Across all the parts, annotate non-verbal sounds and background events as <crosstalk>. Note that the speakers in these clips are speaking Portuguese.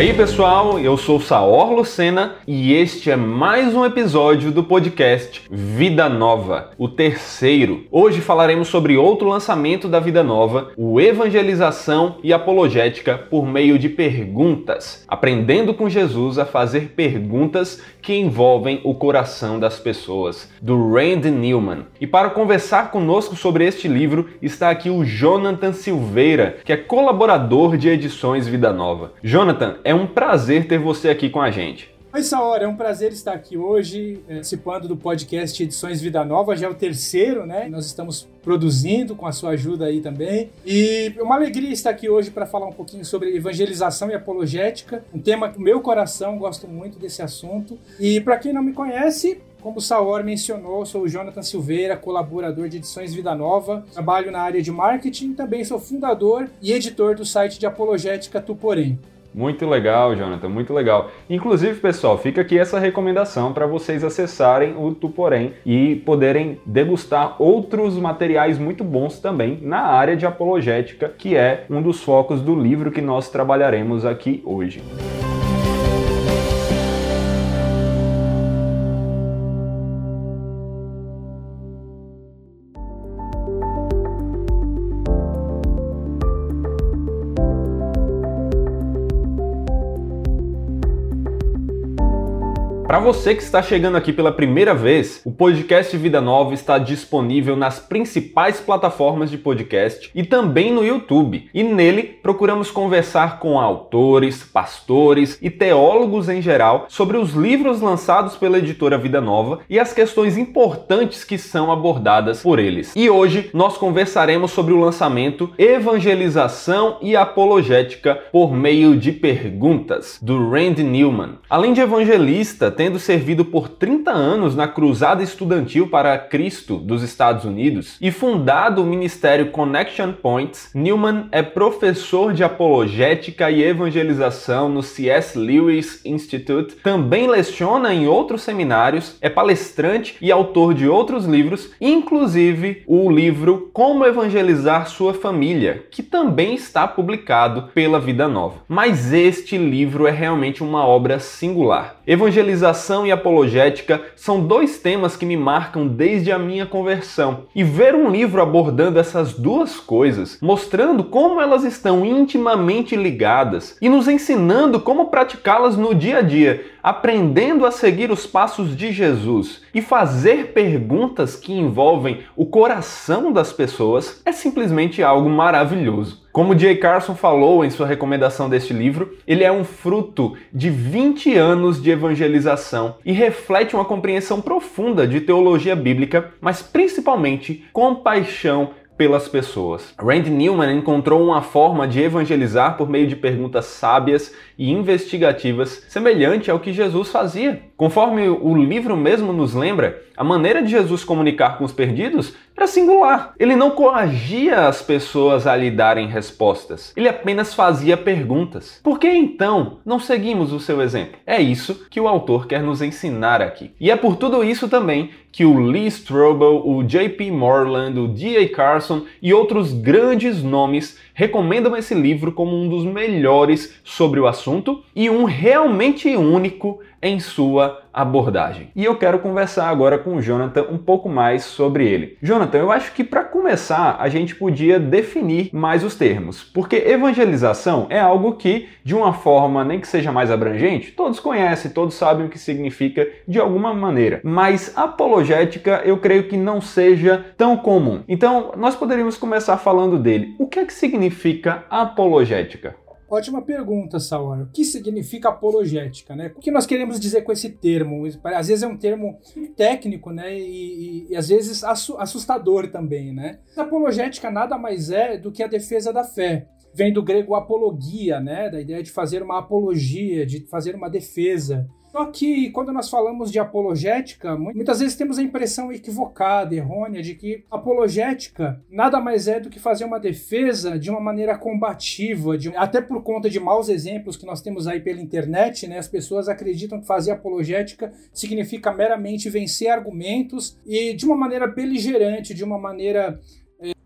Aí, pessoal, eu sou Saor Lucena e este é mais um episódio do podcast Vida Nova, o terceiro. Hoje falaremos sobre outro lançamento da Vida Nova, o Evangelização e Apologética por meio de perguntas, aprendendo com Jesus a fazer perguntas que envolvem o coração das pessoas, do Randy Newman. E para conversar conosco sobre este livro está aqui o Jonathan Silveira, que é colaborador de edições Vida Nova. Jonathan, é um prazer ter você aqui com a gente. Oi, Saora, é um prazer estar aqui hoje eh, participando do podcast Edições Vida Nova, já é o terceiro, né? Nós estamos produzindo com a sua ajuda aí também. E é uma alegria estar aqui hoje para falar um pouquinho sobre evangelização e apologética, um tema que meu coração gosto muito desse assunto. E para quem não me conhece, como o Saor mencionou, sou o Jonathan Silveira, colaborador de Edições Vida Nova, trabalho na área de marketing, também sou fundador e editor do site de apologética Tuporém. Muito legal, Jonathan, muito legal. Inclusive, pessoal, fica aqui essa recomendação para vocês acessarem o Tuporém e poderem degustar outros materiais muito bons também na área de apologética, que é um dos focos do livro que nós trabalharemos aqui hoje. Para você que está chegando aqui pela primeira vez, o podcast Vida Nova está disponível nas principais plataformas de podcast e também no YouTube. E nele procuramos conversar com autores, pastores e teólogos em geral sobre os livros lançados pela editora Vida Nova e as questões importantes que são abordadas por eles. E hoje nós conversaremos sobre o lançamento Evangelização e Apologética por meio de perguntas do Randy Newman. Além de evangelista, tendo servido por 30 anos na Cruzada Estudantil para Cristo dos Estados Unidos e fundado o ministério Connection Points, Newman é professor de apologética e evangelização no C.S. Lewis Institute, também leciona em outros seminários, é palestrante e autor de outros livros, inclusive o livro Como Evangelizar Sua Família, que também está publicado pela Vida Nova. Mas este livro é realmente uma obra singular. Evangelização e apologética são dois temas que me marcam desde a minha conversão. E ver um livro abordando essas duas coisas, mostrando como elas estão intimamente ligadas e nos ensinando como praticá-las no dia a dia, aprendendo a seguir os passos de Jesus e fazer perguntas que envolvem o coração das pessoas, é simplesmente algo maravilhoso. Como Jay Carson falou em sua recomendação deste livro, ele é um fruto de 20 anos de evangelização e reflete uma compreensão profunda de teologia bíblica, mas principalmente compaixão pelas pessoas. Randy Newman encontrou uma forma de evangelizar por meio de perguntas sábias e investigativas, semelhante ao que Jesus fazia. Conforme o livro mesmo nos lembra, a maneira de Jesus comunicar com os perdidos era singular. Ele não coagia as pessoas a lhe darem respostas, ele apenas fazia perguntas. Por que então não seguimos o seu exemplo? É isso que o autor quer nos ensinar aqui. E é por tudo isso também que o Lee Strobel, o J.P. Moreland, o D.A. Carson e outros grandes nomes recomendam esse livro como um dos melhores sobre o assunto e um realmente único em sua abordagem. E eu quero conversar agora com o Jonathan um pouco mais sobre ele. Jonathan, eu acho que para começar a gente podia definir mais os termos, porque evangelização é algo que, de uma forma nem que seja mais abrangente, todos conhecem, todos sabem o que significa de alguma maneira, mas apologética eu creio que não seja tão comum. Então, nós poderíamos começar falando dele. O que é que significa apologética? Ótima pergunta, Saor. O que significa apologética, né? O que nós queremos dizer com esse termo? Às vezes é um termo técnico, né? E, e, e às vezes assustador também, né? Apologética nada mais é do que a defesa da fé. Vem do grego apologia, né? Da ideia de fazer uma apologia, de fazer uma defesa. Só que quando nós falamos de apologética, muitas vezes temos a impressão equivocada, errônea, de que apologética nada mais é do que fazer uma defesa de uma maneira combativa, de, até por conta de maus exemplos que nós temos aí pela internet, né? As pessoas acreditam que fazer apologética significa meramente vencer argumentos e de uma maneira beligerante, de uma maneira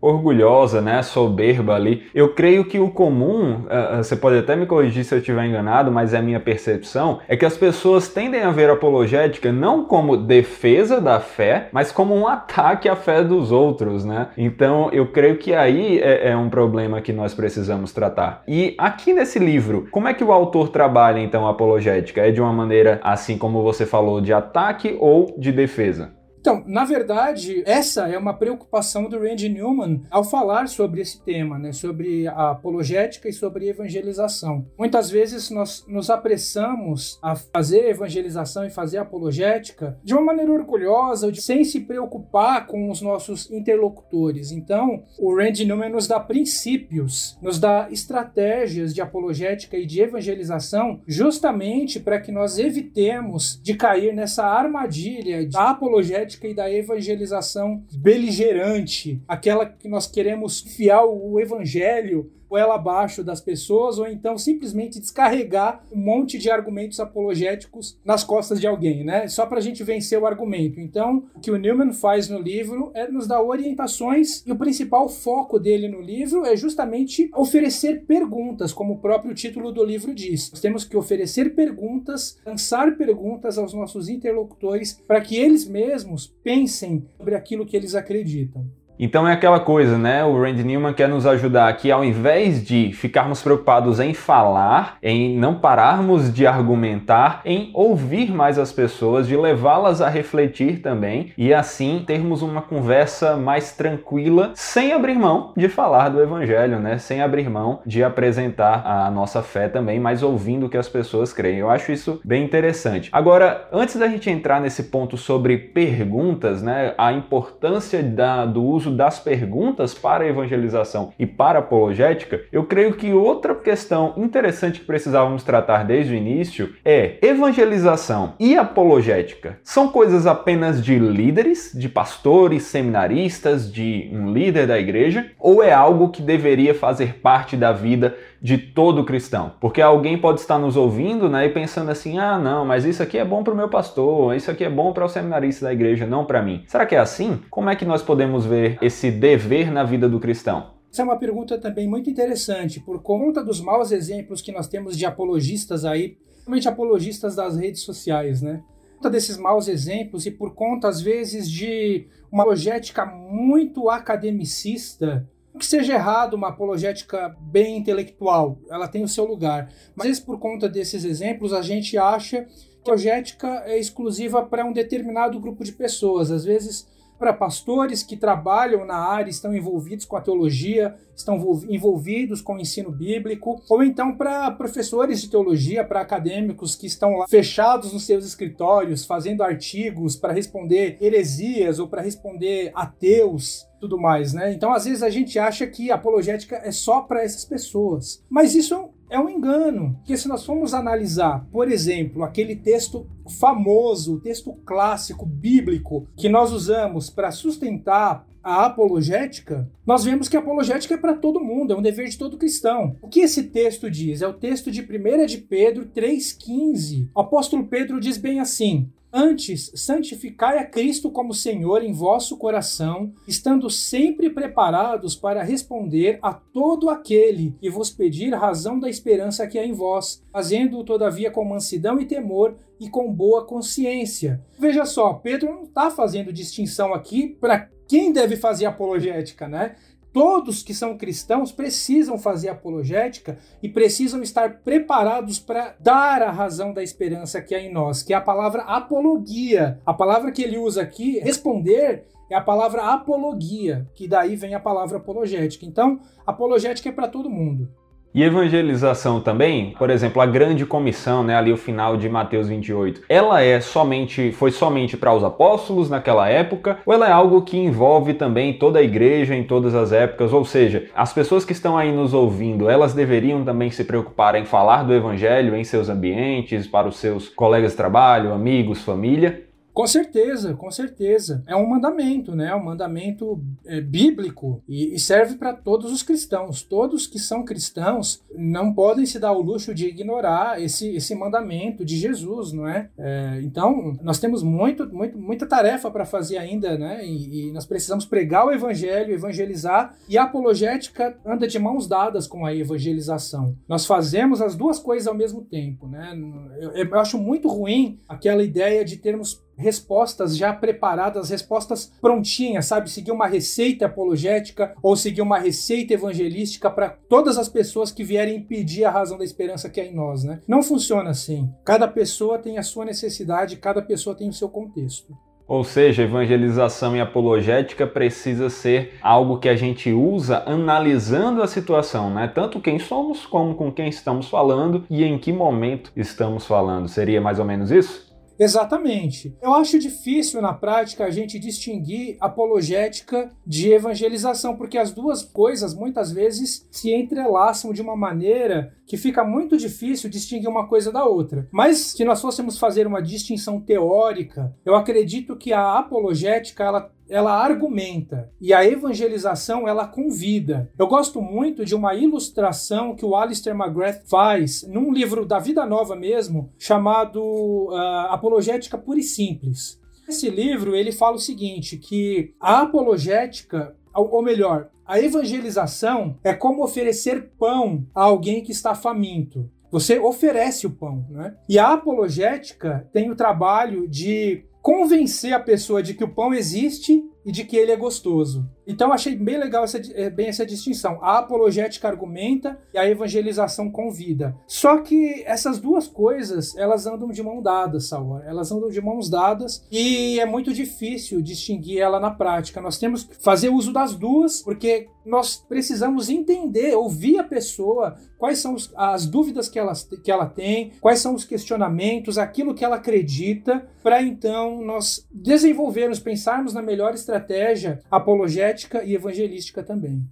orgulhosa, né, soberba ali. Eu creio que o comum, uh, você pode até me corrigir se eu estiver enganado, mas é a minha percepção, é que as pessoas tendem a ver a apologética não como defesa da fé, mas como um ataque à fé dos outros, né? Então eu creio que aí é, é um problema que nós precisamos tratar. E aqui nesse livro, como é que o autor trabalha então a apologética? É de uma maneira assim como você falou, de ataque ou de defesa? Então, na verdade, essa é uma preocupação do Randy Newman ao falar sobre esse tema, né, sobre a apologética e sobre evangelização. Muitas vezes nós nos apressamos a fazer evangelização e fazer apologética de uma maneira orgulhosa, sem se preocupar com os nossos interlocutores. Então, o Randy Newman nos dá princípios, nos dá estratégias de apologética e de evangelização, justamente para que nós evitemos de cair nessa armadilha da apologética e da evangelização beligerante, aquela que nós queremos fiar o evangelho ela abaixo das pessoas, ou então simplesmente descarregar um monte de argumentos apologéticos nas costas de alguém, né? Só para a gente vencer o argumento. Então, o que o Newman faz no livro é nos dar orientações, e o principal foco dele no livro é justamente oferecer perguntas, como o próprio título do livro diz. Nós temos que oferecer perguntas, lançar perguntas aos nossos interlocutores para que eles mesmos pensem sobre aquilo que eles acreditam. Então é aquela coisa, né? O Randy Newman quer nos ajudar aqui, ao invés de ficarmos preocupados em falar, em não pararmos de argumentar, em ouvir mais as pessoas, de levá-las a refletir também e assim termos uma conversa mais tranquila, sem abrir mão de falar do Evangelho, né? Sem abrir mão de apresentar a nossa fé também, mas ouvindo o que as pessoas creem. Eu acho isso bem interessante. Agora, antes da gente entrar nesse ponto sobre perguntas, né? A importância da, do uso uso das perguntas para evangelização e para apologética, eu creio que outra questão interessante que precisávamos tratar desde o início é evangelização e apologética. São coisas apenas de líderes, de pastores, seminaristas, de um líder da igreja, ou é algo que deveria fazer parte da vida de todo cristão. Porque alguém pode estar nos ouvindo né, e pensando assim: ah, não, mas isso aqui é bom para o meu pastor, isso aqui é bom para o seminarista da igreja, não para mim. Será que é assim? Como é que nós podemos ver esse dever na vida do cristão? Essa é uma pergunta também muito interessante, por conta dos maus exemplos que nós temos de apologistas aí, principalmente apologistas das redes sociais, né? Por conta desses maus exemplos e por conta, às vezes, de uma apologética muito academicista, que seja errado uma apologética bem intelectual, ela tem o seu lugar. Mas, por conta desses exemplos, a gente acha que a apologética é exclusiva para um determinado grupo de pessoas. Às vezes, para pastores que trabalham na área, estão envolvidos com a teologia, estão envolvidos com o ensino bíblico, ou então para professores de teologia, para acadêmicos que estão lá fechados nos seus escritórios, fazendo artigos para responder heresias ou para responder ateus tudo mais, né? Então, às vezes a gente acha que apologética é só para essas pessoas. Mas isso é um engano, porque se nós formos analisar, por exemplo, aquele texto famoso, o texto clássico bíblico que nós usamos para sustentar a apologética, nós vemos que a apologética é para todo mundo, é um dever de todo cristão. O que esse texto diz? É o texto de 1 de Pedro 3,15. O apóstolo Pedro diz bem assim: Antes, santificai a Cristo como Senhor em vosso coração, estando sempre preparados para responder a todo aquele que vos pedir razão da esperança que há em vós, fazendo-o todavia com mansidão e temor e com boa consciência. Veja só, Pedro não está fazendo distinção aqui para quem deve fazer apologética, né? Todos que são cristãos precisam fazer apologética e precisam estar preparados para dar a razão da esperança que há em nós, que é a palavra apologia. A palavra que ele usa aqui, responder, é a palavra apologia, que daí vem a palavra apologética. Então, apologética é para todo mundo. E evangelização também, por exemplo, a grande comissão, né, ali o final de Mateus 28, ela é somente foi somente para os apóstolos naquela época, ou ela é algo que envolve também toda a igreja em todas as épocas, ou seja, as pessoas que estão aí nos ouvindo, elas deveriam também se preocupar em falar do evangelho em seus ambientes, para os seus colegas de trabalho, amigos, família, Com certeza, com certeza. É um mandamento, né? É um mandamento é, bíblico e, e serve para todos os cristãos. Todos que são cristãos não podem se dar o luxo de ignorar esse, esse mandamento de Jesus, não é? é então, nós temos muito, muito, muita tarefa para fazer ainda, né? E, e, nós precisamos pregar o evangelho, evangelizar, e a apologética anda de mãos dadas com a evangelização. Nós fazemos as duas coisas ao mesmo tempo, né? Eu, eu acho muito ruim aquela ideia de termos respostas já preparadas, respostas prontinhas, sabe? Seguir uma receita apologética ou seguir uma receita evangelística para todas as pessoas que vierem pedir a razão da esperança que é em nós, né? Não funciona assim. Cada pessoa tem a sua necessidade, cada pessoa tem o seu contexto. Ou seja, evangelização e apologética precisa ser algo que a gente usa analisando a situação, né? Tanto quem somos como com quem estamos falando e em que momento estamos falando. Seria mais ou menos isso? Exatamente. Eu acho difícil na prática a gente distinguir apologética de evangelização, porque as duas coisas muitas vezes se entrelaçam de uma maneira que fica muito difícil distinguir uma coisa da outra. Mas se nós fôssemos fazer uma distinção teórica, eu acredito que a apologética ela ela argumenta e a evangelização ela convida. Eu gosto muito de uma ilustração que o Alistair McGrath faz num livro da Vida Nova mesmo, chamado uh, Apologética Pura e Simples. Esse livro ele fala o seguinte, que a apologética, ou melhor, a evangelização é como oferecer pão a alguém que está faminto. Você oferece o pão, né? E a apologética tem o trabalho de convencer a pessoa de que o pão existe e de que ele é gostoso. Então achei bem legal essa, eh, bem essa distinção. A apologética argumenta e a evangelização convida. Só que essas duas coisas, elas andam de mão dadas, Saul. Elas andam de mãos dadas e é muito difícil distinguir ela na prática. Nós temos que fazer uso das duas, porque nós precisamos entender, ouvir a pessoa, quais são os, as dúvidas que ela, que ela tem, quais são os questionamentos, aquilo que ela acredita, para então nós desenvolvermos, pensarmos na melhor estratégia apologética e evangelística também.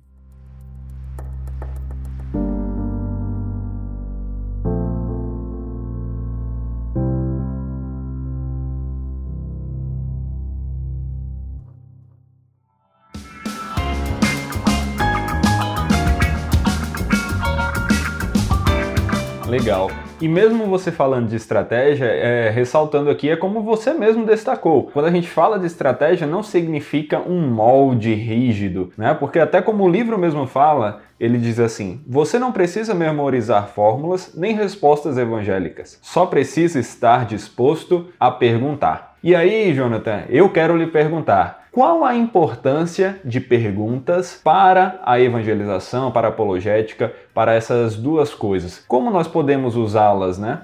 Legal. E mesmo você falando de estratégia, é, ressaltando aqui, é como você mesmo destacou. Quando a gente fala de estratégia, não significa um molde rígido, né? Porque até como o livro mesmo fala, ele diz assim: você não precisa memorizar fórmulas nem respostas evangélicas, só precisa estar disposto a perguntar. E aí, Jonathan, eu quero lhe perguntar: qual a importância de perguntas para a evangelização, para a apologética, para essas duas coisas? Como nós podemos usá-las, né?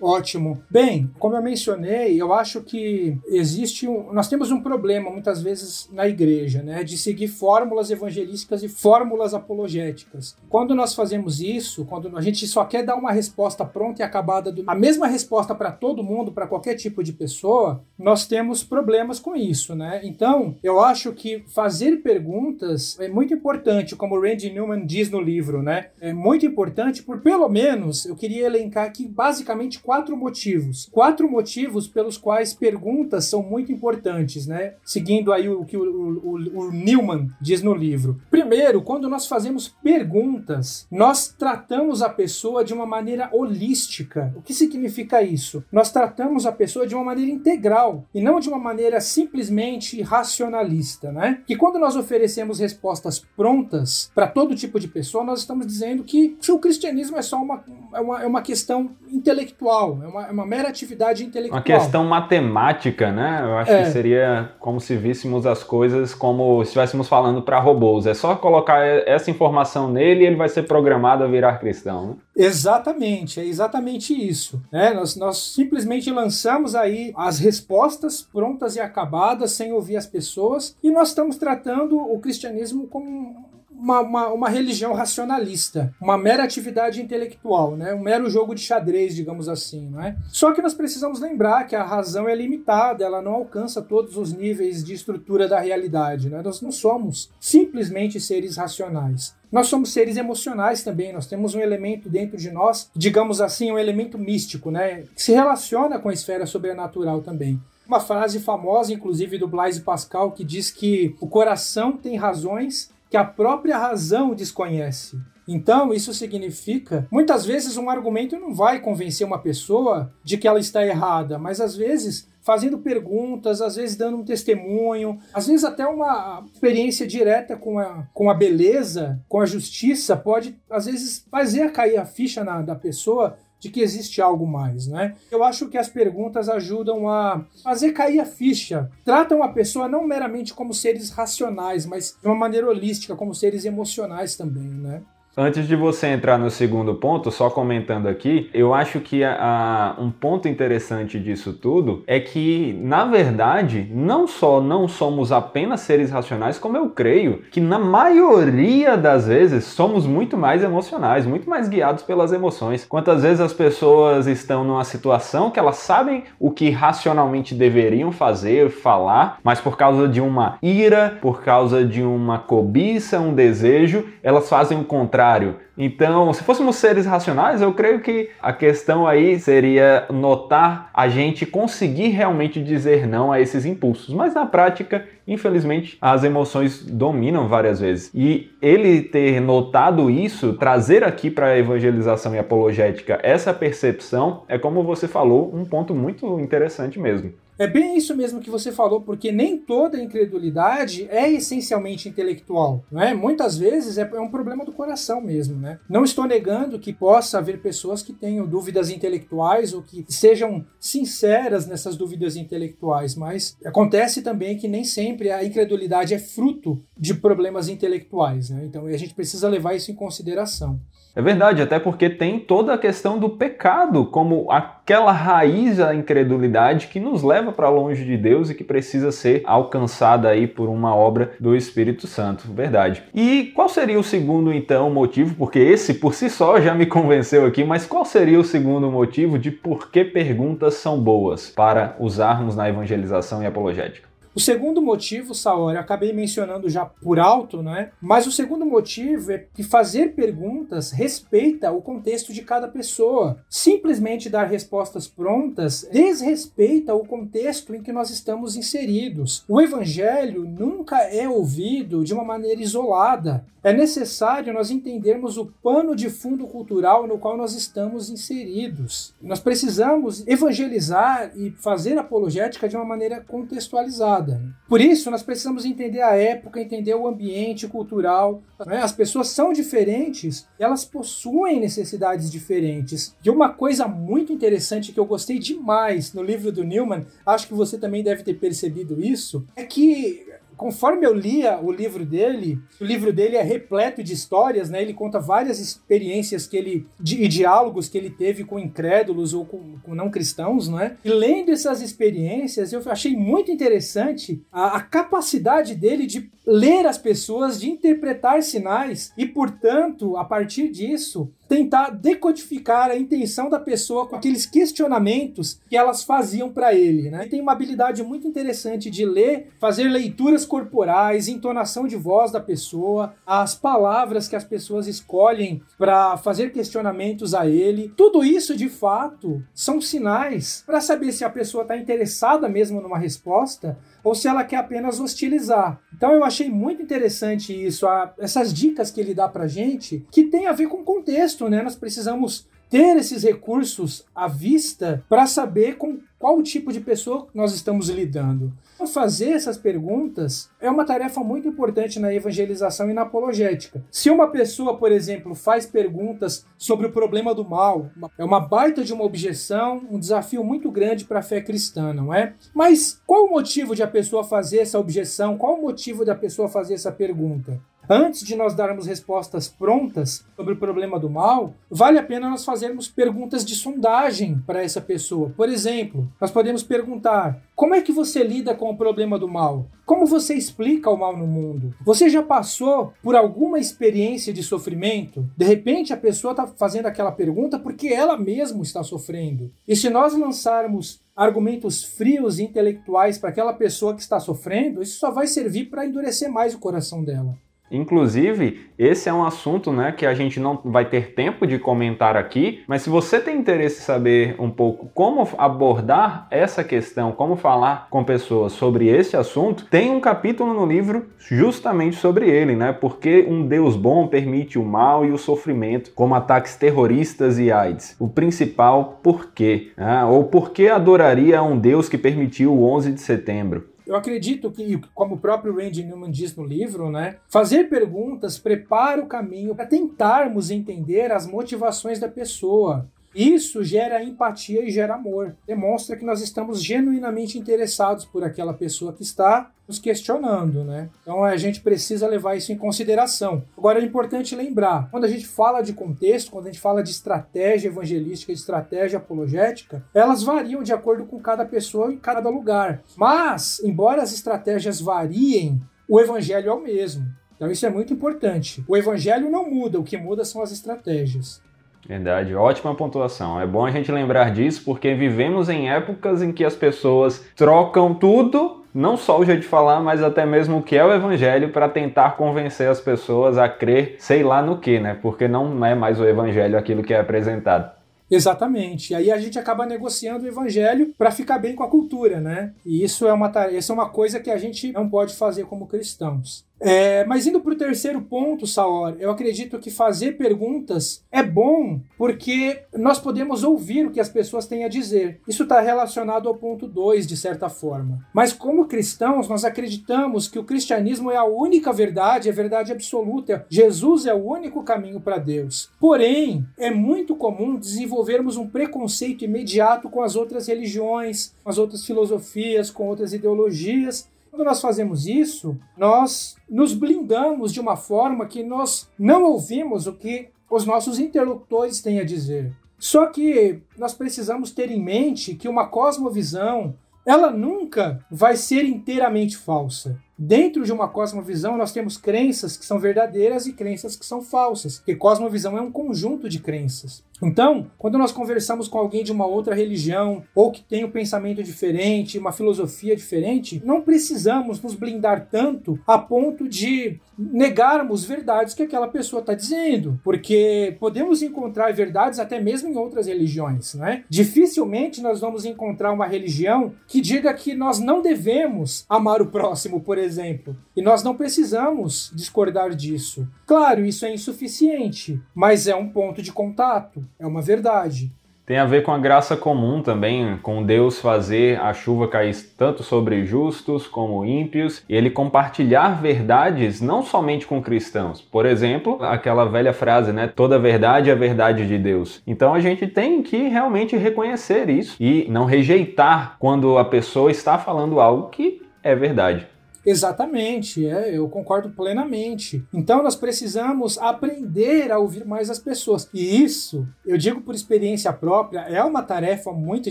Ótimo. Bem, como eu mencionei, eu acho que existe um. Nós temos um problema muitas vezes na igreja, né? De seguir fórmulas evangelísticas e fórmulas apologéticas. Quando nós fazemos isso, quando a gente só quer dar uma resposta pronta e acabada, do, a mesma resposta para todo mundo, para qualquer tipo de pessoa, nós temos problemas com isso, né? Então, eu acho que fazer perguntas é muito importante, como o Randy Newman diz no livro, né? É muito importante, por pelo menos, eu queria elencar aqui basicamente quatro motivos. Quatro motivos pelos quais perguntas são muito importantes, né? Seguindo aí o que o, o, o Newman diz no livro. Primeiro, quando nós fazemos perguntas, nós tratamos a pessoa de uma maneira holística. O que significa isso? Nós tratamos a pessoa de uma maneira integral e não de uma maneira simplesmente racionalista, né? Que quando nós oferecemos respostas prontas para todo tipo de pessoa, nós estamos dizendo que o cristianismo é só uma, é uma, é uma questão intelectual intelectual, é uma, é uma mera atividade intelectual. Uma questão matemática, né? Eu acho é. que seria como se víssemos as coisas como se estivéssemos falando para robôs. É só colocar essa informação nele e ele vai ser programado a virar cristão. Né? Exatamente, é exatamente isso. Né? Nós, nós simplesmente lançamos aí as respostas prontas e acabadas sem ouvir as pessoas e nós estamos tratando o cristianismo como uma, uma, uma, religião racionalista, uma mera atividade intelectual, né? um mero jogo de xadrez, digamos assim. Não é? Só que nós precisamos lembrar que a razão é limitada, ela não alcança todos os níveis de estrutura da realidade. Né? Nós não somos simplesmente seres racionais. Nós somos seres emocionais também, nós temos um elemento dentro de nós, digamos assim, um elemento místico, né? que se relaciona com a esfera sobrenatural também. Uma frase famosa, inclusive, do Blaise Pascal, que diz que o coração tem razões que a própria razão desconhece. Então, isso significa, muitas vezes um argumento não vai convencer uma pessoa de que ela está errada, mas às vezes fazendo perguntas, às vezes dando um testemunho, às vezes até uma experiência direta com a, com a beleza, com a justiça, pode às vezes fazer cair a ficha na, da pessoa de que existe algo mais, né? Eu acho que as perguntas ajudam a fazer cair a ficha, tratam a pessoa não meramente como seres racionais, mas de uma maneira holística, como seres emocionais também, né? Antes de você entrar no segundo ponto, só comentando aqui, eu acho que a, a, um ponto interessante disso tudo é que, na verdade, não só não somos apenas seres racionais, como eu creio que na maioria das vezes somos muito mais emocionais, muito mais guiados pelas emoções. Quantas vezes as pessoas estão numa situação que elas sabem o que racionalmente deveriam fazer, falar, mas por causa de uma ira, por causa de uma cobiça, um desejo, elas fazem o contrário contrário. Então, se fôssemos seres racionais, eu creio que a questão aí seria notar a gente conseguir realmente dizer não a esses impulsos. Mas na prática, infelizmente, as emoções dominam várias vezes. E ele ter notado isso, trazer aqui para a evangelização e apologética essa percepção, é como você falou, um ponto muito interessante mesmo. É bem isso mesmo que você falou, porque nem toda incredulidade é essencialmente intelectual, não é? Muitas vezes é, é um problema do coração mesmo, né? Não estou negando que possa haver pessoas que tenham dúvidas intelectuais ou que sejam sinceras nessas dúvidas intelectuais, mas acontece também que nem sempre a incredulidade é fruto de problemas intelectuais, né? Então a gente precisa levar isso em consideração. É verdade, até porque tem toda a questão do pecado como aquela raiz da incredulidade que nos leva para longe de Deus e que precisa ser alcançada aí por uma obra do Espírito Santo, verdade. E qual seria o segundo então motivo? Porque esse por si só já me convenceu aqui, mas qual seria o segundo motivo de por que perguntas são boas para usarmos na evangelização e apologética? O segundo motivo, Saori, eu acabei mencionando já por alto, né? Mas o segundo motivo é que fazer perguntas respeita o contexto de cada pessoa. Simplesmente dar respostas prontas desrespeita o contexto em que nós estamos inseridos. O evangelho nunca é ouvido de uma maneira isolada. É necessário nós entendermos o pano de fundo cultural no qual nós estamos inseridos. Nós precisamos evangelizar e fazer apologética de uma maneira contextualizada. Por isso, nós precisamos entender a época, entender o ambiente cultural. Né? As pessoas são diferentes, elas possuem necessidades diferentes. E uma coisa muito interessante que eu gostei demais no livro do Newman, acho que você também deve ter percebido isso, é que conforme eu lia o livro dele, o livro dele é repleto de histórias, né? Ele conta várias experiências que ele de, e diálogos que ele teve com incrédulos ou com, com, não cristãos, né? E lendo essas experiências, eu achei muito interessante a, a capacidade dele de ler as pessoas, de interpretar sinais e, portanto, a partir disso, tentar decodificar a intenção da pessoa com aqueles questionamentos que elas faziam para ele. Né? tem uma habilidade muito interessante de ler, fazer leituras corporais, entonação de voz da pessoa, as palavras que as pessoas escolhem para fazer questionamentos a ele. Tudo isso, de fato, são sinais para saber se a pessoa está interessada mesmo numa resposta ou se ela quer apenas hostilizar. Então eu achei muito interessante isso, a, essas dicas que ele dá pra gente, que tem a ver com contexto, né? Nós precisamos ter esses recursos à vista para saber com qual tipo de pessoa nós estamos lidando. Fazer essas perguntas é uma tarefa muito importante na evangelização e na apologética. Se uma pessoa, por exemplo, faz perguntas sobre o problema do mal, é uma baita de uma objeção, um desafio muito grande para a fé cristã, não é? Mas qual o motivo de a pessoa fazer essa objeção? Qual o motivo da pessoa fazer essa pergunta? Antes de nós darmos respostas prontas sobre o problema do mal, vale a pena nós fazermos perguntas de sondagem para essa pessoa. Por exemplo, nós podemos perguntar: como é que você lida com o problema do mal? Como você explica o mal no mundo? Você já passou por alguma experiência de sofrimento? De repente a pessoa está fazendo aquela pergunta porque ela mesma está sofrendo. E se nós lançarmos argumentos frios e intelectuais para aquela pessoa que está sofrendo, isso só vai servir para endurecer mais o coração dela. Inclusive, esse é um assunto né, que a gente não vai ter tempo de comentar aqui, mas se você tem interesse em saber um pouco como abordar essa questão, como falar com pessoas sobre esse assunto, tem um capítulo no livro justamente sobre ele, né? Porque um Deus bom permite o mal e o sofrimento, como ataques terroristas e AIDS. O principal, por quê? Ah, ou por que adoraria a um Deus que permitiu o 11 de setembro? Eu acredito que, como o próprio Randy Newman diz no livro, né, fazer perguntas prepara o caminho para tentarmos entender as motivações da pessoa. Isso gera empatia e gera amor. Demonstra que nós estamos genuinamente interessados por aquela pessoa que está nos questionando, né? Então a gente precisa levar isso em consideração. Agora é importante lembrar, quando a gente fala de contexto, quando a gente fala de estratégia evangelística, de estratégia apologética, elas variam de acordo com cada pessoa em cada lugar. Mas, embora as estratégias variem, o evangelho é o mesmo. Então isso é muito importante. O evangelho não muda, o que muda são as estratégias. Verdade, ótima pontuação. É bom a gente lembrar disso porque vivemos em épocas em que as pessoas trocam tudo, não só o jeito de falar, mas até mesmo o que é o evangelho para tentar convencer as pessoas a crer, sei lá no que, né? Porque não é mais o evangelho aquilo que é apresentado. Exatamente. E aí a gente acaba negociando o evangelho para ficar bem com a cultura, né? E isso é uma, isso é uma coisa que a gente não pode fazer como cristãos. É, mas indo para o terceiro ponto, Saor, eu acredito que fazer perguntas é bom porque nós podemos ouvir o que as pessoas têm a dizer. Isso está relacionado ao ponto 2, de certa forma. Mas como cristãos, nós acreditamos que o cristianismo é a única verdade, a verdade absoluta. Jesus é o único caminho para Deus. Porém, é muito comum desenvolvermos um preconceito imediato com as outras religiões, com as outras filosofias, com outras ideologias quando nós fazemos isso, nós nos blindamos de uma forma que nós não ouvimos o que os nossos interlocutores têm a dizer. Só que nós precisamos ter em mente que uma cosmovisão, ela nunca vai ser inteiramente falsa. Dentro de uma cosmovisão, nós temos crenças que são verdadeiras e crenças que são falsas, porque cosmovisão é um conjunto de crenças. Então, quando nós conversamos com alguém de uma outra religião ou que tem um pensamento diferente, uma filosofia diferente, não precisamos nos blindar tanto a ponto de negarmos verdades que aquela pessoa está dizendo, porque podemos encontrar verdades até mesmo em outras religiões, né? Dificilmente nós vamos encontrar uma religião que diga que nós não devemos amar o próximo, por exemplo. E nós não precisamos discordar disso. Claro, isso é insuficiente, mas é um ponto de contato, é uma verdade. Tem a ver com a graça comum também, com Deus fazer a chuva cair tanto sobre justos como ímpios, e ele compartilhar verdades não somente com cristãos. Por exemplo, aquela velha frase, né? Toda verdade é verdade de Deus. Então a gente tem que realmente reconhecer isso e não rejeitar quando a pessoa está falando algo que é verdade. Exatamente, é, eu concordo plenamente. Então nós precisamos aprender a ouvir mais as pessoas. E isso, eu digo por experiência própria, é uma tarefa muito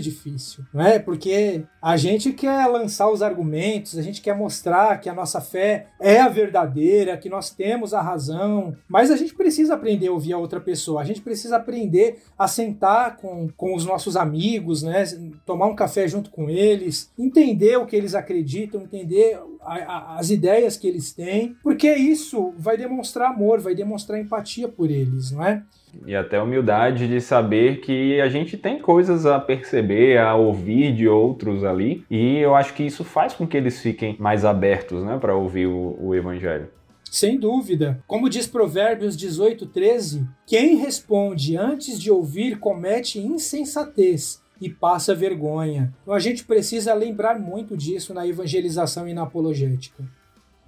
difícil, não é? Porque a gente quer lançar os argumentos, a gente quer mostrar que a nossa fé é a verdadeira, que nós temos a razão, mas a gente precisa aprender a ouvir a outra pessoa, a gente precisa aprender a sentar com, com os nossos amigos, né? Tomar um café junto com eles, entender o que eles acreditam, entender as ideias que eles têm, porque isso vai demonstrar amor, vai demonstrar empatia por eles, não é? E até humildade de saber que a gente tem coisas a perceber, a ouvir de outros ali, e eu acho que isso faz com que eles fiquem mais abertos, né, para ouvir o, o evangelho. Sem dúvida. Como diz Provérbios 18, 13, quem responde antes de ouvir comete insensatez, e passa vergonha. Então a gente precisa lembrar muito disso na evangelização e na apologética.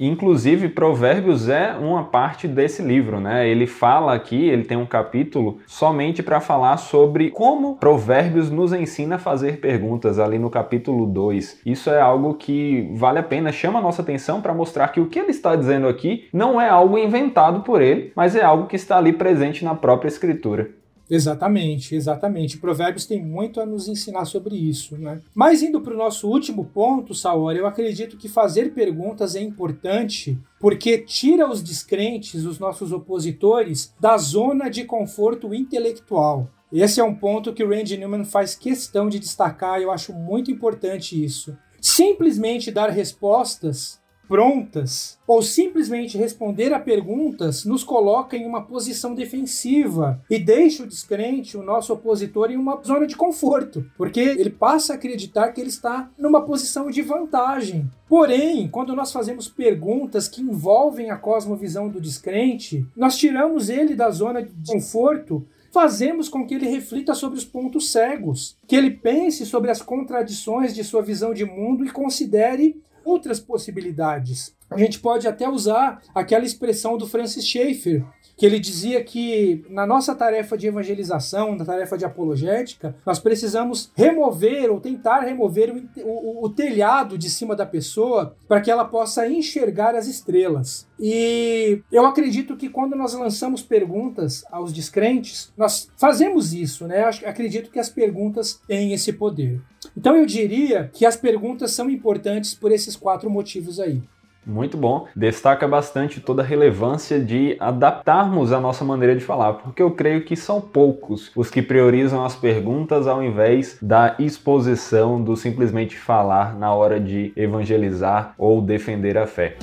Inclusive, Provérbios é uma parte desse livro, né? Ele fala aqui, ele tem um capítulo somente para falar sobre como Provérbios nos ensina a fazer perguntas, ali no capítulo 2. Isso é algo que vale a pena, chama a nossa atenção para mostrar que o que ele está dizendo aqui não é algo inventado por ele, mas é algo que está ali presente na própria Escritura. Exatamente, exatamente. Provérbios tem muito a nos ensinar sobre isso, né? Mas indo para o nosso último ponto, Saor, eu acredito que fazer perguntas é importante porque tira os descrentes, os nossos opositores, da zona de conforto intelectual. Esse é um ponto que o Randy Newman faz questão de destacar, eu acho muito importante isso. Simplesmente dar respostas prontas ou simplesmente responder a perguntas nos coloca em uma posição defensiva e deixa o descrente, o nosso opositor, em uma zona de conforto, porque ele passa a acreditar que ele está numa posição de vantagem. Porém, quando nós fazemos perguntas que envolvem a cosmovisão do descrente, nós tiramos ele da zona de conforto fazemos com que ele reflita sobre os pontos cegos, que ele pense sobre as contradições de sua visão de mundo e considere outras possibilidades. A gente pode até usar aquela expressão do Francis Schaeffer, que ele dizia que na nossa tarefa de evangelização, na tarefa de apologética, nós precisamos remover ou tentar remover o, o, o telhado de cima da pessoa para que ela possa enxergar as estrelas. E eu acredito que quando nós lançamos perguntas aos descrentes, nós fazemos isso, né? Acredito que as perguntas têm esse poder. Então eu diria que as perguntas são importantes por esses quatro motivos aí. Muito bom. Destaca bastante toda a relevância de adaptarmos a nossa maneira de falar, porque eu creio que são poucos os que priorizam as perguntas ao invés da exposição do simplesmente falar na hora de evangelizar ou defender a fé.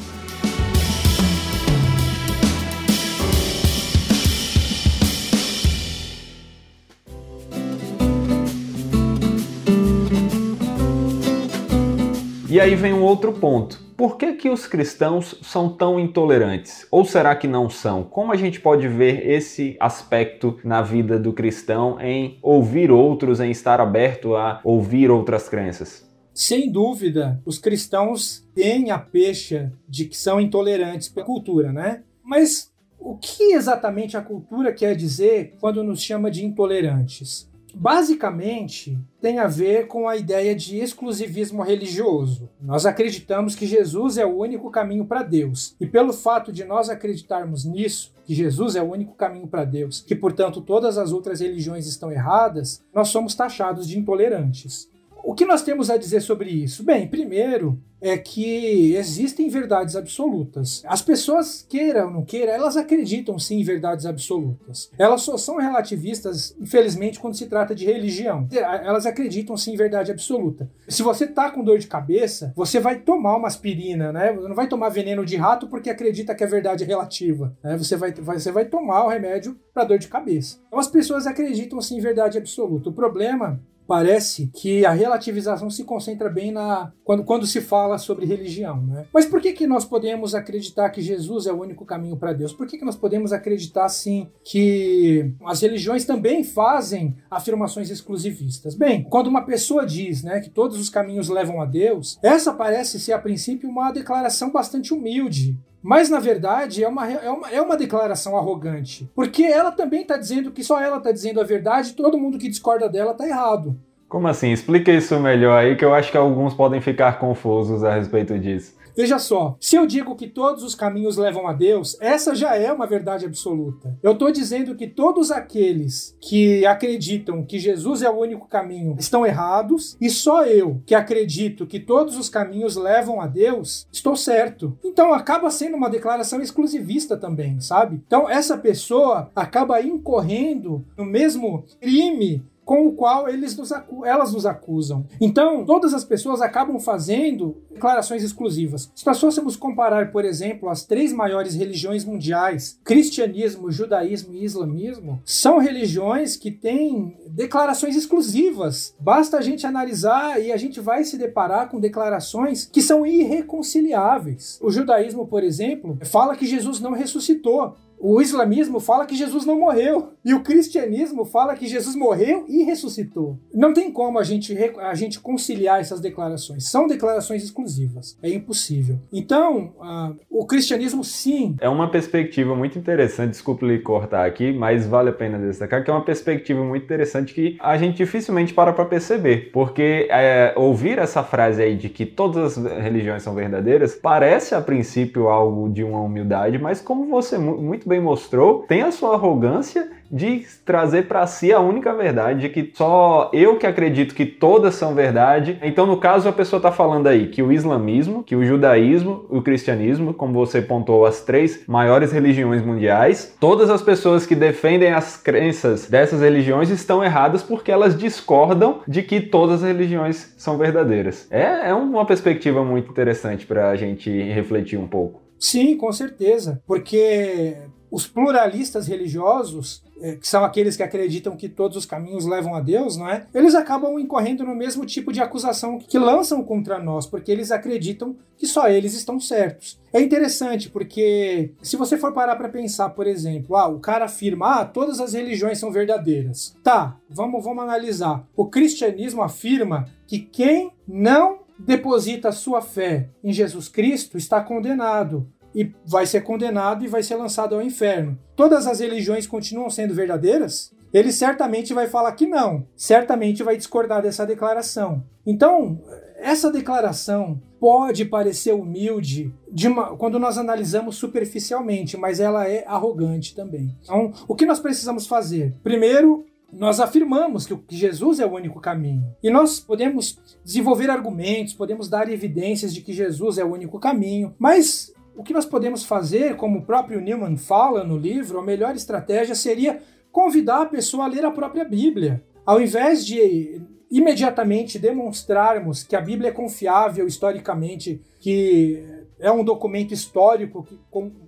E aí vem um outro ponto. Por que, que os cristãos são tão intolerantes? Ou será que não são? Como a gente pode ver esse aspecto na vida do cristão em ouvir outros, em estar aberto a ouvir outras crenças? Sem dúvida, os cristãos têm a pecha de que são intolerantes pela cultura, né? Mas o que exatamente a cultura quer dizer quando nos chama de intolerantes? Basicamente tem a ver com a ideia de exclusivismo religioso. Nós acreditamos que Jesus é o único caminho para Deus. E pelo fato de nós acreditarmos nisso, que Jesus é o único caminho para Deus, que portanto todas as outras religiões estão erradas, nós somos taxados de intolerantes. O que nós temos a dizer sobre isso? Bem, primeiro é que existem verdades absolutas. As pessoas, queiram ou não queiram, elas acreditam sim em verdades absolutas. Elas só são relativistas, infelizmente, quando se trata de religião. Elas acreditam sim em verdade absoluta. Se você tá com dor de cabeça, você vai tomar uma aspirina, né? Você não vai tomar veneno de rato porque acredita que a verdade é relativa. Né? Você, vai, você vai tomar o remédio para dor de cabeça. Então as pessoas acreditam sim em verdade absoluta. O problema parece que a relativização se concentra bem na quando, quando se fala sobre religião, né? Mas por que que nós podemos acreditar que Jesus é o único caminho para Deus? Por que que nós podemos acreditar sim que as religiões também fazem afirmações exclusivistas? Bem, quando uma pessoa diz, né, que todos os caminhos levam a Deus, essa parece ser a princípio uma declaração bastante humilde, mas, na verdade, é uma, é uma, é uma declaração arrogante. Porque ela também está dizendo que só ela está dizendo a verdade e todo mundo que discorda dela está errado. Como assim? Explica isso melhor aí, que eu acho que alguns podem ficar confusos a respeito disso. Veja só, se eu digo que todos os caminhos levam a Deus, essa já é uma verdade absoluta. Eu estou dizendo que todos aqueles que acreditam que Jesus é o único caminho estão errados, e só eu, que acredito que todos os caminhos levam a Deus, estou certo. Então acaba sendo uma declaração exclusivista também, sabe? Então essa pessoa acaba incorrendo no mesmo crime com o qual eles nos elas nos acusam. Então, todas as pessoas acabam fazendo declarações exclusivas. Se nós fôssemos comparar, por exemplo, as três maiores religiões mundiais, cristianismo, judaísmo e islamismo, são religiões que têm declarações exclusivas. Basta a gente analisar e a gente vai se deparar com declarações que são irreconciliáveis. O judaísmo, por exemplo, fala que Jesus não ressuscitou. O islamismo fala que Jesus não morreu. E o cristianismo fala que Jesus morreu e ressuscitou. Não tem como a gente, a gente conciliar essas declarações. São declarações exclusivas. É impossível. Então, uh, o cristianismo, sim. É uma perspectiva muito interessante. Desculpe lhe cortar aqui, mas vale a pena destacar que é uma perspectiva muito interessante que a gente dificilmente para para perceber. Porque é, ouvir essa frase aí de que todas as religiões são verdadeiras parece a princípio algo de uma humildade, mas como você muito muito bem mostrou, tem a sua arrogância de trazer para si a única verdade, de que só eu que acredito que todas são verdade. Então, no caso, a pessoa está falando aí que o islamismo, que o judaísmo, o cristianismo, como você pontuou, as três maiores religiões mundiais, todas as pessoas que defendem as crenças dessas religiões estão erradas porque elas discordam de que todas as religiões são verdadeiras. É, é uma perspectiva muito interessante para a gente refletir um pouco. Sim, com certeza. Porque os pluralistas religiosos, é, que são aqueles que acreditam que todos os caminhos levam a Deus, não é? Eles acabam incorrendo no mesmo tipo de acusação que lançam contra nós, porque eles acreditam que só eles estão certos. É interessante porque se você for parar para pensar, por exemplo, ah, o cara afirma, ah, todas as religiões são verdadeiras. Tá, vamos, vamos analisar. O cristianismo afirma que quem não deposita sua fé em Jesus Cristo está condenado e vai ser condenado e vai ser lançado ao inferno. Todas as religiões continuam sendo verdadeiras? Ele certamente vai falar que não, certamente vai discordar dessa declaração. Então, essa declaração pode parecer humilde uma, quando nós analisamos superficialmente, mas ela é arrogante também. Então, o que nós precisamos fazer? Primeiro, nós afirmamos que Jesus é o único caminho. E nós podemos desenvolver argumentos, podemos dar evidências de que Jesus é o único caminho, mas o que nós podemos fazer, como o próprio Newman fala no livro, a melhor estratégia seria convidar a pessoa a ler a própria Bíblia. Ao invés de imediatamente demonstrarmos que a Bíblia é confiável historicamente, que é um documento histórico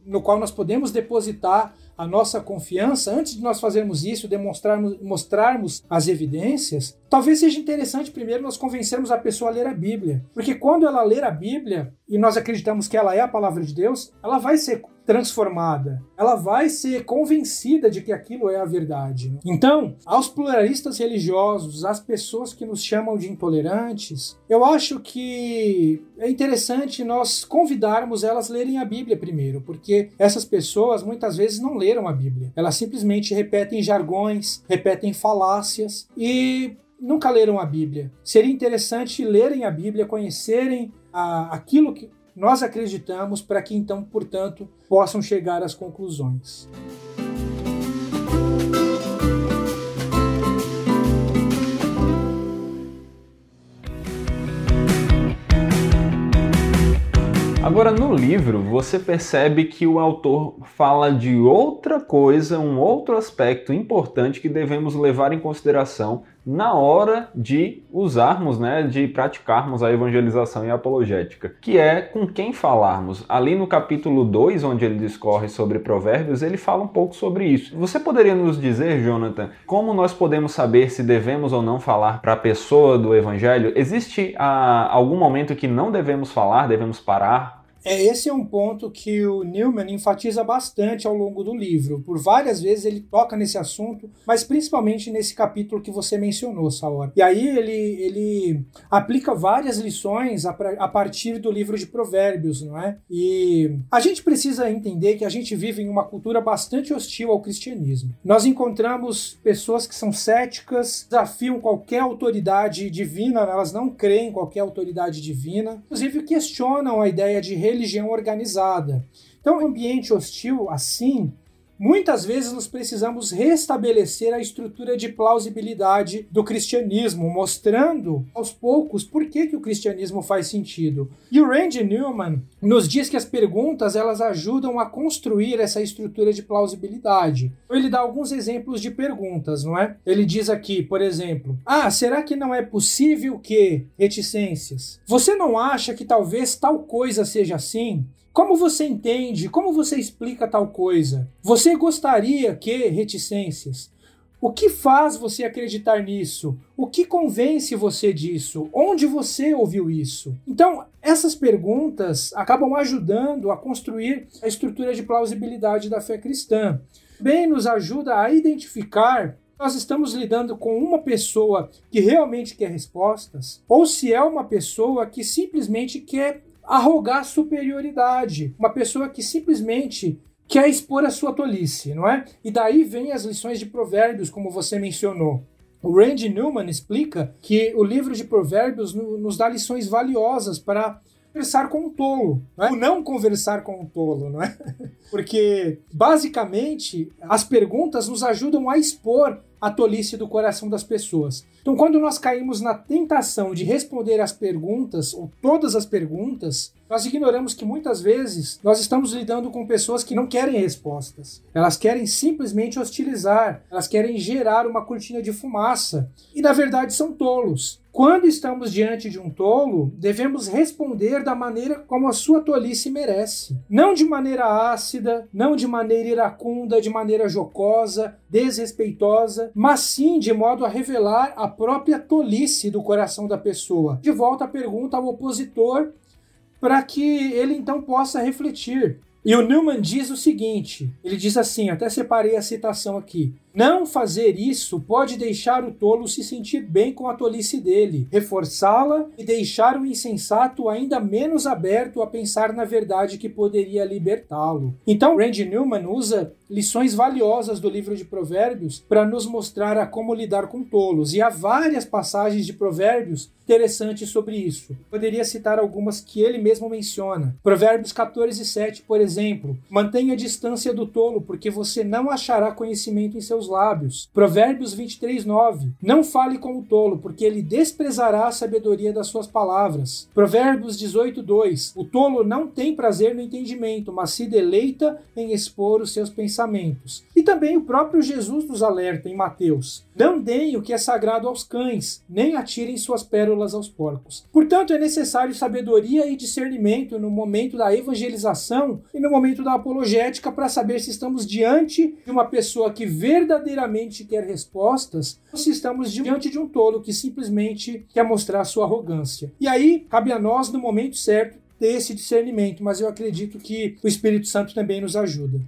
no qual nós podemos depositar a nossa confiança, antes de nós fazermos isso, demonstrarmos, mostrarmos as evidências, talvez seja interessante primeiro nós convencermos a pessoa a ler a Bíblia. Porque quando ela ler a Bíblia, e nós acreditamos que ela é a palavra de Deus, ela vai ser transformada. Ela vai ser convencida de que aquilo é a verdade. Então, aos pluralistas religiosos, às pessoas que nos chamam de intolerantes, eu acho que é interessante nós convidarmos elas a lerem a Bíblia primeiro, porque essas pessoas muitas vezes não leram a Bíblia. Elas simplesmente repetem jargões, repetem falácias e nunca leram a Bíblia. Seria interessante lerem a Bíblia, conhecerem a, aquilo que nós acreditamos, para que então, portanto, possam chegar às conclusões. Agora, no livro, você percebe que o autor fala de outra coisa, um outro aspecto importante que devemos levar em consideração na hora de usarmos, né, de praticarmos a evangelização e a apologética, que é com quem falarmos. Ali no capítulo 2, onde ele discorre sobre provérbios, ele fala um pouco sobre isso. Você poderia nos dizer, Jonathan, como nós podemos saber se devemos ou não falar para a pessoa do evangelho? Existe ah, algum momento que não devemos falar, devemos parar? É, esse é um ponto que o Newman enfatiza bastante ao longo do livro. Por várias vezes ele toca nesse assunto, mas principalmente nesse capítulo que você mencionou, Saor. E aí ele, ele aplica várias lições a, a partir do livro de Provérbios, não é? E a gente precisa entender que a gente vive em uma cultura bastante hostil ao cristianismo. Nós encontramos pessoas que são céticas, desafiam qualquer autoridade divina, elas não creem em qualquer autoridade divina, inclusive questionam a ideia de religião organizada. Então, um ambiente hostil assim Muitas vezes nós precisamos restabelecer a estrutura de plausibilidade do cristianismo, mostrando aos poucos por que, que o cristianismo faz sentido. E o Randy Newman nos diz que as perguntas elas ajudam a construir essa estrutura de plausibilidade. Ele dá alguns exemplos de perguntas, não é? Ele diz aqui, por exemplo, ah, será que não é possível que reticências? Você não acha que talvez tal coisa seja assim? Como você entende? Como você explica tal coisa? Você gostaria que reticências? O que faz você acreditar nisso? O que convence você disso? Onde você ouviu isso? Então, essas perguntas acabam ajudando a construir a estrutura de plausibilidade da fé cristã. Bem, nos ajuda a identificar nós estamos lidando com uma pessoa que realmente quer respostas, ou se é uma pessoa que simplesmente quer arrogar superioridade. Uma pessoa que simplesmente quer expor a sua tolice, não é? E daí vem as lições de Provérbios, como você mencionou. O Randy Newman explica que o livro de Provérbios nos dá lições valiosas para conversar com um tolo, não é? O não conversar com um tolo, não é? <laughs> Porque, basicamente, as perguntas nos ajudam a expor a tolice do coração das pessoas. Então, quando nós caímos na tentação de responder as perguntas, ou todas as perguntas, nós ignoramos que muitas vezes nós estamos lidando com pessoas que não querem respostas. Elas querem simplesmente hostilizar, elas querem gerar uma cortina de fumaça. E na verdade são tolos. Quando estamos diante de um tolo, devemos responder da maneira como a sua tolice merece. Não de maneira ácida, não de maneira iracunda, de maneira jocosa, desrespeitosa, mas sim de modo a revelar a própria tolice do coração da pessoa. De volta a pergunta ao opositor para que ele então possa refletir. E o Newman diz o seguinte: ele diz assim, até separei a citação aqui. Não fazer isso pode deixar o tolo se sentir bem com a tolice dele, reforçá-la e deixar o insensato ainda menos aberto a pensar na verdade que poderia libertá-lo. Então, Randy Newman usa lições valiosas do livro de Provérbios para nos mostrar a como lidar com tolos, e há várias passagens de Provérbios interessantes sobre isso. Poderia citar algumas que ele mesmo menciona. Provérbios 14, 7, por exemplo: Mantenha a distância do tolo, porque você não achará conhecimento em seus lábios. Provérbios 23, 9. Não fale com o tolo, porque ele desprezará a sabedoria das suas palavras. Provérbios 18, 2. O tolo não tem prazer no entendimento, mas se deleita em expor os seus pensamentos. E também o próprio Jesus nos alerta em Mateus: Não deem o que é sagrado aos cães, nem atirem suas pérolas aos porcos. Portanto, é necessário sabedoria e discernimento no momento da evangelização e no momento da apologética para saber se estamos diante de uma pessoa que verdadeiramente verdadeiramente quer respostas se estamos diante de um tolo que simplesmente quer mostrar sua arrogância. E aí, cabe a nós, no momento certo, ter esse discernimento, mas eu acredito que o Espírito Santo também nos ajuda.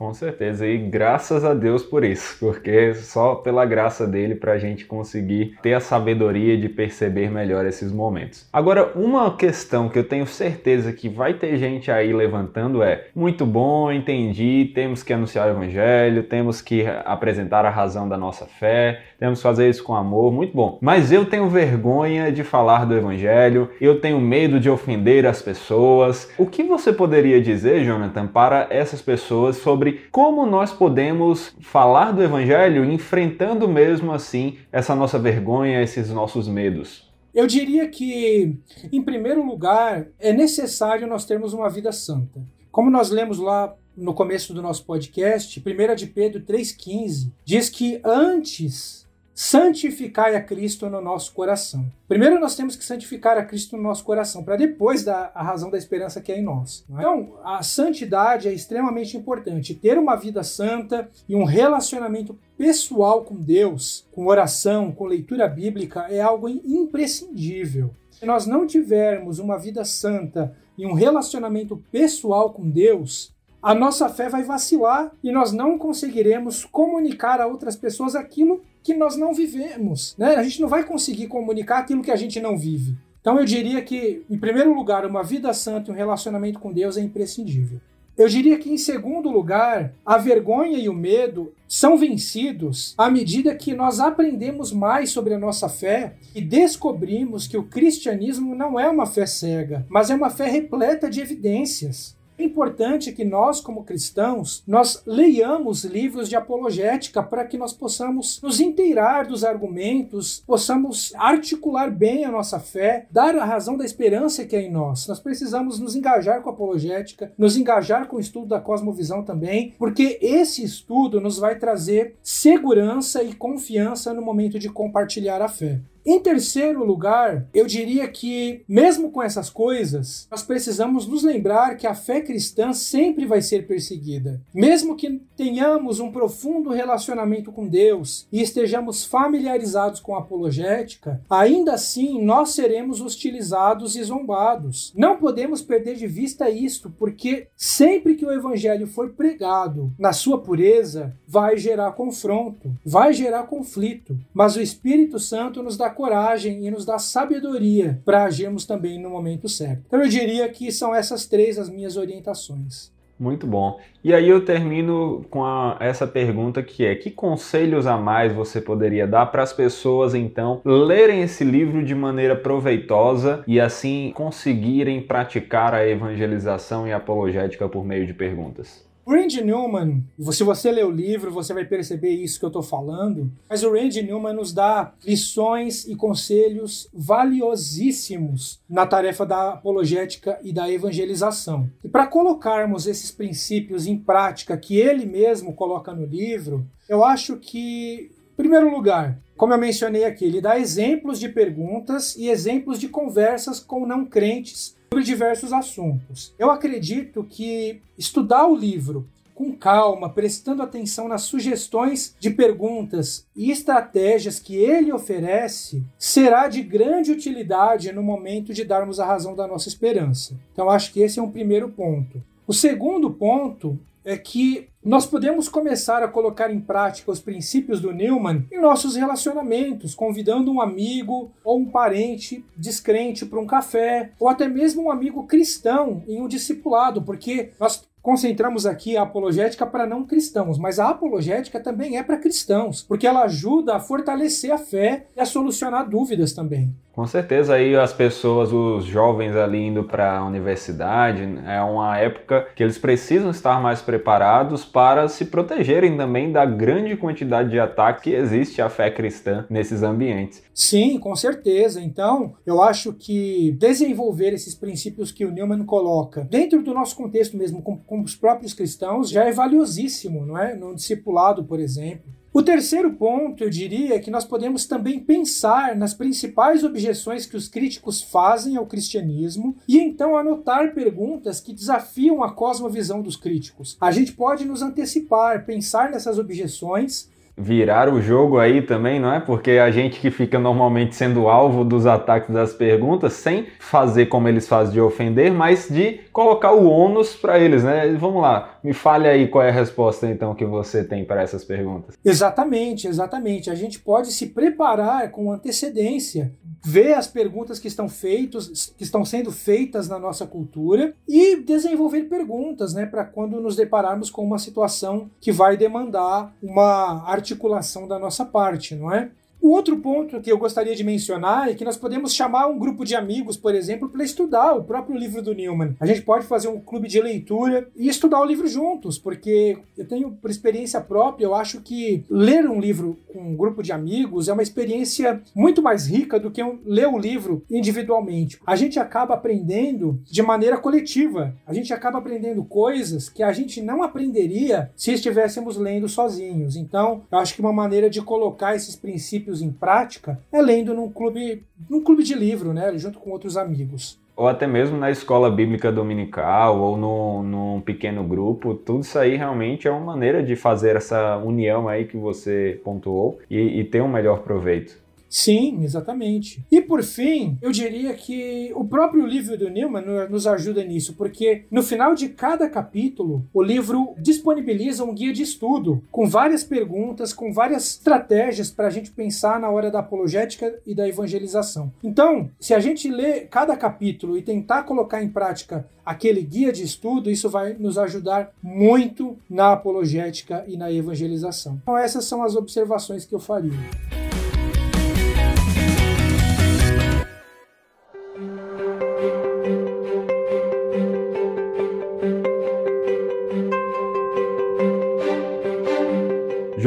Com certeza, e graças a Deus por isso, porque só pela graça dele para a gente conseguir ter a sabedoria de perceber melhor esses momentos. Agora, uma questão que eu tenho certeza que vai ter gente aí levantando é: muito bom, entendi, temos que anunciar o evangelho, temos que apresentar a razão da nossa fé, temos que fazer isso com amor, muito bom. Mas eu tenho vergonha de falar do evangelho, eu tenho medo de ofender as pessoas. O que você poderia dizer, Jonathan, para essas pessoas sobre sobre como nós podemos falar do Evangelho enfrentando mesmo assim essa nossa vergonha, esses nossos medos. Eu diria que, em primeiro lugar, é necessário nós termos uma vida santa. Como nós lemos lá no começo do nosso podcast, 1 de Pedro 3,15, diz que antes santificai a Cristo no nosso coração. Primeiro nós temos que santificar a Cristo no nosso coração, para depois dar a razão da esperança que é em nós. É? Então, a santidade é extremamente importante. Ter uma vida santa e um relacionamento pessoal com Deus, com oração, com leitura bíblica, é algo imprescindível. Se nós não tivermos uma vida santa e um relacionamento pessoal com Deus, a nossa fé vai vacilar e nós não conseguiremos comunicar a outras pessoas aquilo que nós não vivemos. Né? A gente não vai conseguir comunicar aquilo que a gente não vive. Então eu diria que, em primeiro lugar, uma vida santa e um relacionamento com Deus é imprescindível. Eu diria que, em segundo lugar, a vergonha e o medo são vencidos à medida que nós aprendemos mais sobre a nossa fé e descobrimos que o cristianismo não é uma fé cega, mas é uma fé repleta de evidências. É importante que nós, como cristãos, nós leiamos livros de apologética para que nós possamos nos inteirar dos argumentos, possamos articular bem a nossa fé, dar a razão da esperança que é em nós. Nós precisamos nos engajar com a apologética, nos engajar com o estudo da cosmovisão também, porque esse estudo nos vai trazer segurança e confiança no momento de compartilhar a fé. Em terceiro lugar, eu diria que, mesmo com essas coisas, nós precisamos nos lembrar que a fé cristã sempre vai ser perseguida. Mesmo que tenhamos um profundo relacionamento com Deus e estejamos familiarizados com a apologética, ainda assim nós seremos hostilizados e zombados. Não podemos perder de vista isto, porque sempre que o evangelho for pregado na sua pureza, vai gerar confronto, vai gerar conflito, mas o Espírito Santo nos dá coragem e nos dá sabedoria para agirmos também no momento certo. Então eu diria que são essas três as minhas orientações. Muito bom. E aí eu termino com a, essa pergunta que é: que conselhos a mais você poderia dar para as pessoas então lerem esse livro de maneira proveitosa e assim conseguirem praticar a evangelização e apologética por meio de perguntas? O Randy Newman, se você ler o livro, você vai perceber isso que eu estou falando, mas o Randy Newman nos dá lições e conselhos valiosíssimos na tarefa da apologética e da evangelização. E para colocarmos esses princípios em prática que ele mesmo coloca no livro, eu acho que, em primeiro lugar, como eu mencionei aqui, ele dá exemplos de perguntas e exemplos de conversas com não crentes sobre diversos assuntos. Eu acredito que estudar o livro com calma, prestando atenção nas sugestões de perguntas e estratégias que ele oferece, será de grande utilidade no momento de darmos a razão da nossa esperança. Então, acho que esse é um primeiro ponto. O segundo ponto é que nós podemos começar a colocar em prática os princípios do Newman em nossos relacionamentos, convidando um amigo ou um parente descrente para um café, ou até mesmo um amigo cristão em um discipulado, porque nós concentramos aqui a apologética para não cristãos, mas a apologética também é para cristãos, porque ela ajuda a fortalecer a fé e a solucionar dúvidas também. Com certeza aí as pessoas, os jovens ali indo para a universidade, é uma época que eles precisam estar mais preparados para se protegerem também da grande quantidade de ataque que existe à fé cristã nesses ambientes. Sim, com certeza. Então, eu acho que desenvolver esses princípios que o Newman coloca dentro do nosso contexto mesmo, com, com os próprios cristãos, já é valiosíssimo, não é? No discipulado, por exemplo. O terceiro ponto, eu diria, é que nós podemos também pensar nas principais objeções que os críticos fazem ao cristianismo e então anotar perguntas que desafiam a cosmovisão dos críticos. A gente pode nos antecipar, pensar nessas objeções virar o jogo aí também, não é? Porque a gente que fica normalmente sendo alvo dos ataques das perguntas, sem fazer como eles fazem de ofender, mas de colocar o ônus para eles, né? Vamos lá, me fale aí qual é a resposta então que você tem para essas perguntas. Exatamente, exatamente. A gente pode se preparar com antecedência, ver as perguntas que estão feitos, que estão sendo feitas na nossa cultura e desenvolver perguntas, né, para quando nos depararmos com uma situação que vai demandar uma articulação da nossa parte, não é? O outro ponto que eu gostaria de mencionar é que nós podemos chamar um grupo de amigos, por exemplo, para estudar o próprio livro do Newman. A gente pode fazer um clube de leitura e estudar o livro juntos, porque eu tenho, por experiência própria, eu acho que ler um livro com um grupo de amigos é uma experiência muito mais rica do que ler o livro individualmente. A gente acaba aprendendo de maneira coletiva, a gente acaba aprendendo coisas que a gente não aprenderia se estivéssemos lendo sozinhos. Então, eu acho que uma maneira de colocar esses princípios em prática é lendo num clube, num clube de livro, né, junto com outros amigos. Ou até mesmo na escola bíblica dominical ou no, num pequeno grupo, tudo isso aí realmente é uma maneira de fazer essa união aí que você pontuou e, e ter um melhor proveito. Sim, exatamente. E por fim, eu diria que o próprio livro do Newman nos ajuda nisso, porque no final de cada capítulo, o livro disponibiliza um guia de estudo com várias perguntas, com várias estratégias para a gente pensar na hora da apologética e da evangelização. Então, se a gente lê cada capítulo e tentar colocar em prática aquele guia de estudo, isso vai nos ajudar muito na apologética e na evangelização. Então, essas são as observações que eu faria.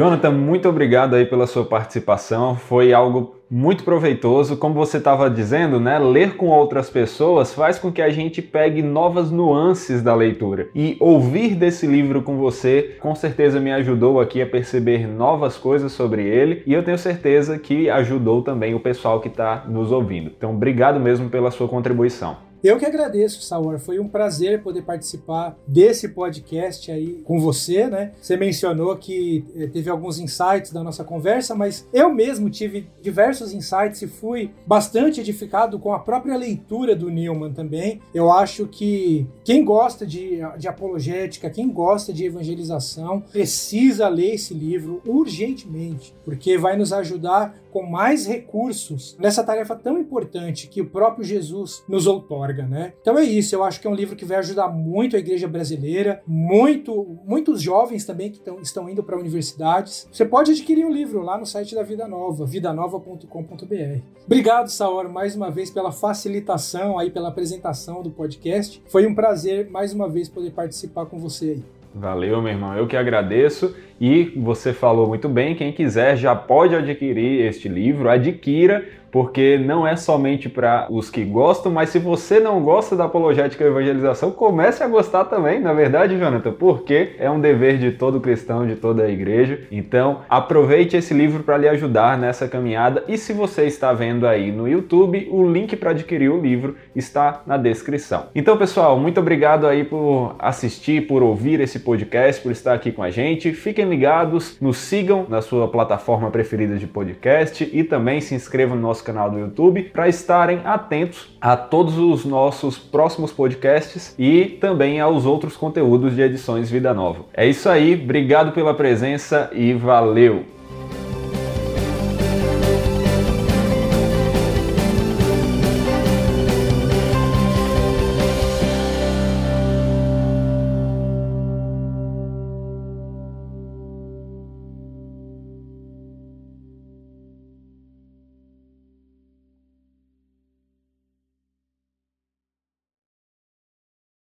Jonathan, muito obrigado aí pela sua participação. Foi algo muito proveitoso. Como você estava dizendo, né? Ler com outras pessoas faz com que a gente pegue novas nuances da leitura. E ouvir desse livro com você, com certeza me ajudou aqui a perceber novas coisas sobre ele. E eu tenho certeza que ajudou também o pessoal que está nos ouvindo. Então, obrigado mesmo pela sua contribuição. Eu que agradeço, Saur. Foi um prazer poder participar desse podcast aí com você, né? Você mencionou que eh, teve alguns insights da nossa conversa, mas eu mesmo tive diversos insights e fui bastante edificado com a própria leitura do Newman também. Eu acho que quem gosta de, de apologética, quem gosta de evangelização, precisa ler esse livro urgentemente, porque vai nos ajudar com mais recursos nessa tarefa tão importante que o próprio Jesus nos outorga. né? Então é isso, eu acho que é um livro que vai ajudar muito a igreja brasileira, muito, muitos jovens também que tão, estão indo para universidades. Você pode adquirir o um livro lá no site da Vida Nova, vidanova.com.br. Obrigado, Saor, mais uma vez pela facilitação aí, pela apresentação do podcast. Foi um prazer mais uma vez poder participar com você aí. Valeu, meu irmão. Eu que agradeço. E você falou muito bem, quem quiser já pode adquirir este livro, adquira, porque não é somente para os que gostam, mas se você não gosta da apologética e evangelização, comece a gostar também, na verdade, Jonathan, porque é um dever de todo cristão, de toda a igreja. Então, aproveite esse livro para lhe ajudar nessa caminhada e se você está vendo aí no YouTube, o link para adquirir o livro está na descrição. Então, pessoal, muito obrigado aí por assistir, por ouvir esse podcast, por estar aqui com a gente. Fiquem ligados, nos sigam na sua plataforma preferida de podcast e também se inscrevam no nosso canal do YouTube para estarem atentos a todos os nossos próximos podcasts e também aos outros conteúdos de edições Vida Nova. É isso aí, obrigado pela presença e valeu!